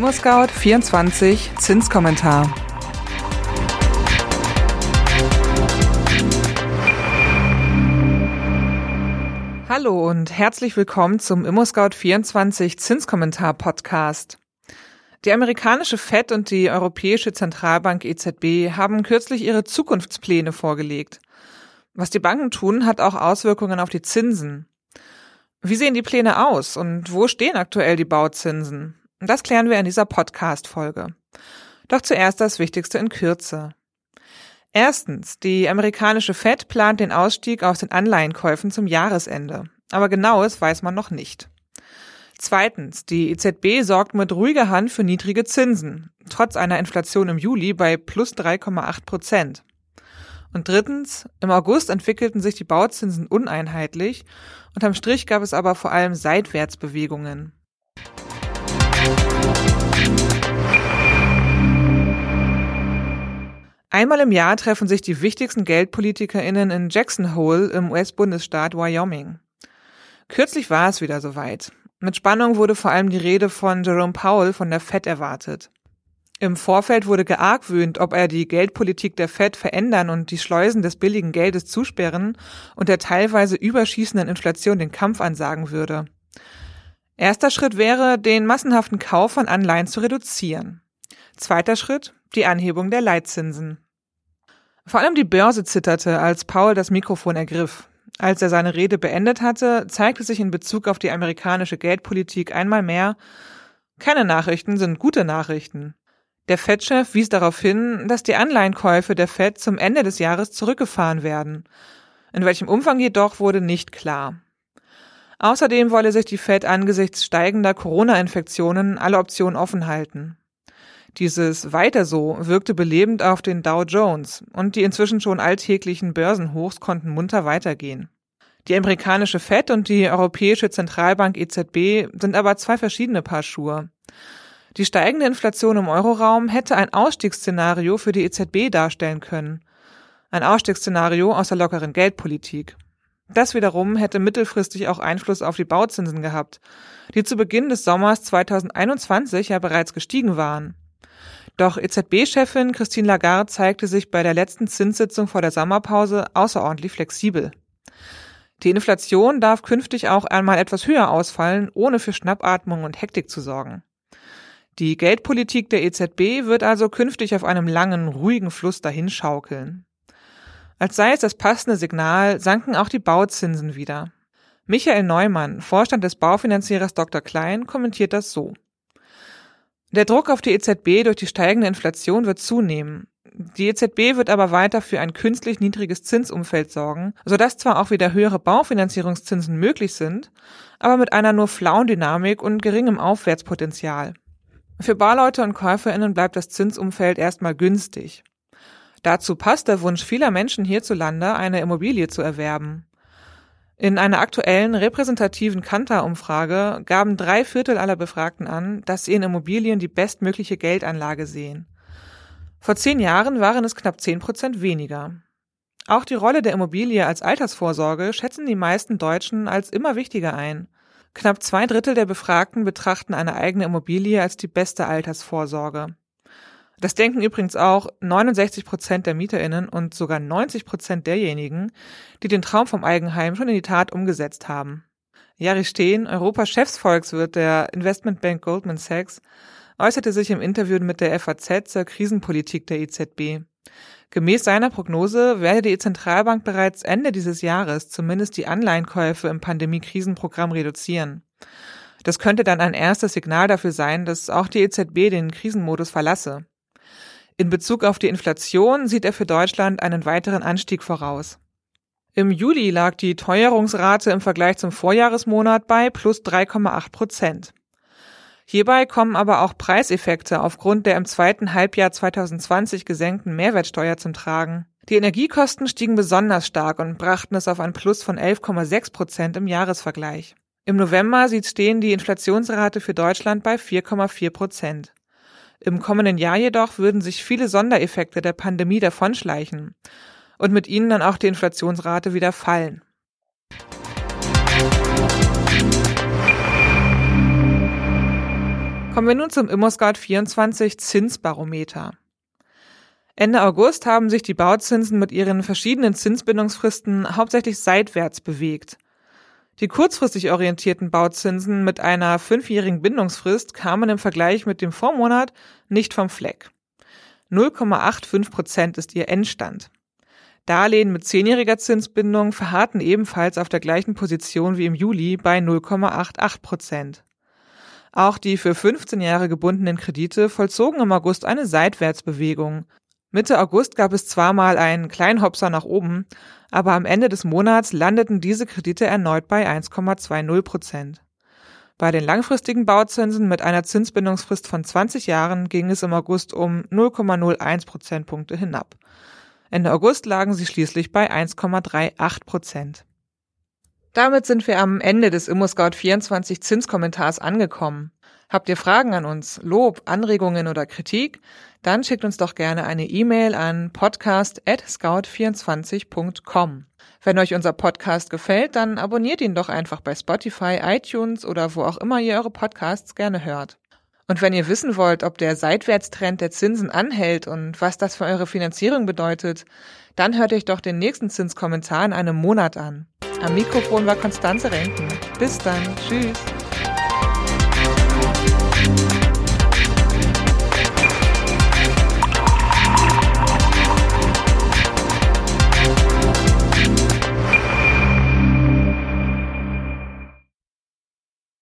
ImmoScout24 Zinskommentar. Hallo und herzlich willkommen zum ImmoScout24 Zinskommentar Podcast. Die amerikanische Fed und die Europäische Zentralbank EZB haben kürzlich ihre Zukunftspläne vorgelegt. Was die Banken tun, hat auch Auswirkungen auf die Zinsen. Wie sehen die Pläne aus und wo stehen aktuell die Bauzinsen? Das klären wir in dieser Podcast-Folge. Doch zuerst das Wichtigste in Kürze. Erstens, die amerikanische Fed plant den Ausstieg aus den Anleihenkäufen zum Jahresende. Aber genaues weiß man noch nicht. Zweitens, die EZB sorgt mit ruhiger Hand für niedrige Zinsen, trotz einer Inflation im Juli bei plus 3,8 Prozent. Und drittens, im August entwickelten sich die Bauzinsen uneinheitlich, unterm Strich gab es aber vor allem Seitwärtsbewegungen. Einmal im Jahr treffen sich die wichtigsten GeldpolitikerInnen in Jackson Hole im US-Bundesstaat Wyoming. Kürzlich war es wieder soweit. Mit Spannung wurde vor allem die Rede von Jerome Powell von der Fed erwartet. Im Vorfeld wurde geargwöhnt, ob er die Geldpolitik der Fed verändern und die Schleusen des billigen Geldes zusperren und der teilweise überschießenden Inflation den Kampf ansagen würde. Erster Schritt wäre, den massenhaften Kauf von Anleihen zu reduzieren. Zweiter Schritt, die Anhebung der Leitzinsen. Vor allem die Börse zitterte, als Paul das Mikrofon ergriff. Als er seine Rede beendet hatte, zeigte sich in Bezug auf die amerikanische Geldpolitik einmal mehr, keine Nachrichten sind gute Nachrichten. Der Fed-Chef wies darauf hin, dass die Anleihenkäufe der Fed zum Ende des Jahres zurückgefahren werden. In welchem Umfang jedoch wurde nicht klar. Außerdem wolle sich die Fed angesichts steigender Corona-Infektionen alle Optionen offen halten. Dieses Weiter so wirkte belebend auf den Dow Jones und die inzwischen schon alltäglichen Börsenhochs konnten munter weitergehen. Die amerikanische Fed und die Europäische Zentralbank EZB sind aber zwei verschiedene Paar Schuhe. Die steigende Inflation im Euroraum hätte ein Ausstiegsszenario für die EZB darstellen können. Ein Ausstiegsszenario aus der lockeren Geldpolitik. Das wiederum hätte mittelfristig auch Einfluss auf die Bauzinsen gehabt, die zu Beginn des Sommers 2021 ja bereits gestiegen waren. Doch EZB-Chefin Christine Lagarde zeigte sich bei der letzten Zinssitzung vor der Sommerpause außerordentlich flexibel. Die Inflation darf künftig auch einmal etwas höher ausfallen, ohne für Schnappatmung und Hektik zu sorgen. Die Geldpolitik der EZB wird also künftig auf einem langen, ruhigen Fluss dahinschaukeln. Als sei es das passende Signal, sanken auch die Bauzinsen wieder. Michael Neumann, Vorstand des Baufinanzierers Dr. Klein, kommentiert das so. Der Druck auf die EZB durch die steigende Inflation wird zunehmen. Die EZB wird aber weiter für ein künstlich niedriges Zinsumfeld sorgen, sodass zwar auch wieder höhere Baufinanzierungszinsen möglich sind, aber mit einer nur flauen Dynamik und geringem Aufwärtspotenzial. Für Barleute und KäuferInnen bleibt das Zinsumfeld erstmal günstig. Dazu passt der Wunsch vieler Menschen hierzulande, eine Immobilie zu erwerben. In einer aktuellen repräsentativen Kantar-Umfrage gaben drei Viertel aller Befragten an, dass sie in Immobilien die bestmögliche Geldanlage sehen. Vor zehn Jahren waren es knapp zehn Prozent weniger. Auch die Rolle der Immobilie als Altersvorsorge schätzen die meisten Deutschen als immer wichtiger ein. Knapp zwei Drittel der Befragten betrachten eine eigene Immobilie als die beste Altersvorsorge. Das denken übrigens auch 69 Prozent der MieterInnen und sogar 90 Prozent derjenigen, die den Traum vom Eigenheim schon in die Tat umgesetzt haben. Jari Steen, Europas Chefsvolkswirt der Investmentbank Goldman Sachs, äußerte sich im Interview mit der FAZ zur Krisenpolitik der EZB. Gemäß seiner Prognose werde die Zentralbank bereits Ende dieses Jahres zumindest die Anleihenkäufe im Pandemie-Krisenprogramm reduzieren. Das könnte dann ein erstes Signal dafür sein, dass auch die EZB den Krisenmodus verlasse. In Bezug auf die Inflation sieht er für Deutschland einen weiteren Anstieg voraus. Im Juli lag die Teuerungsrate im Vergleich zum Vorjahresmonat bei plus 3,8 Prozent. Hierbei kommen aber auch Preiseffekte aufgrund der im zweiten Halbjahr 2020 gesenkten Mehrwertsteuer zum Tragen. Die Energiekosten stiegen besonders stark und brachten es auf ein Plus von 11,6 Prozent im Jahresvergleich. Im November sieht stehen die Inflationsrate für Deutschland bei 4,4 Prozent. Im kommenden Jahr jedoch würden sich viele Sondereffekte der Pandemie davonschleichen und mit ihnen dann auch die Inflationsrate wieder fallen. Kommen wir nun zum ImmoScout 24 Zinsbarometer. Ende August haben sich die Bauzinsen mit ihren verschiedenen Zinsbindungsfristen hauptsächlich seitwärts bewegt. Die kurzfristig orientierten Bauzinsen mit einer fünfjährigen Bindungsfrist kamen im Vergleich mit dem Vormonat nicht vom Fleck. 0,85 Prozent ist ihr Endstand. Darlehen mit zehnjähriger Zinsbindung verharrten ebenfalls auf der gleichen Position wie im Juli bei 0,88 Prozent. Auch die für 15 Jahre gebundenen Kredite vollzogen im August eine Seitwärtsbewegung. Mitte August gab es zwar mal einen kleinen Hopser nach oben, aber am Ende des Monats landeten diese Kredite erneut bei 1,20 Prozent. Bei den langfristigen Bauzinsen mit einer Zinsbindungsfrist von 20 Jahren ging es im August um 0,01 Prozentpunkte hinab. Ende August lagen sie schließlich bei 1,38 Prozent. Damit sind wir am Ende des ImmoScout24 Zinskommentars angekommen. Habt ihr Fragen an uns, Lob, Anregungen oder Kritik? Dann schickt uns doch gerne eine E-Mail an podcast@scout24.com. Wenn euch unser Podcast gefällt, dann abonniert ihn doch einfach bei Spotify, iTunes oder wo auch immer ihr eure Podcasts gerne hört. Und wenn ihr wissen wollt, ob der Seitwärtstrend der Zinsen anhält und was das für eure Finanzierung bedeutet, dann hört euch doch den nächsten Zinskommentar in einem Monat an. Am Mikrofon war Konstanze Renken. Bis dann. Tschüss.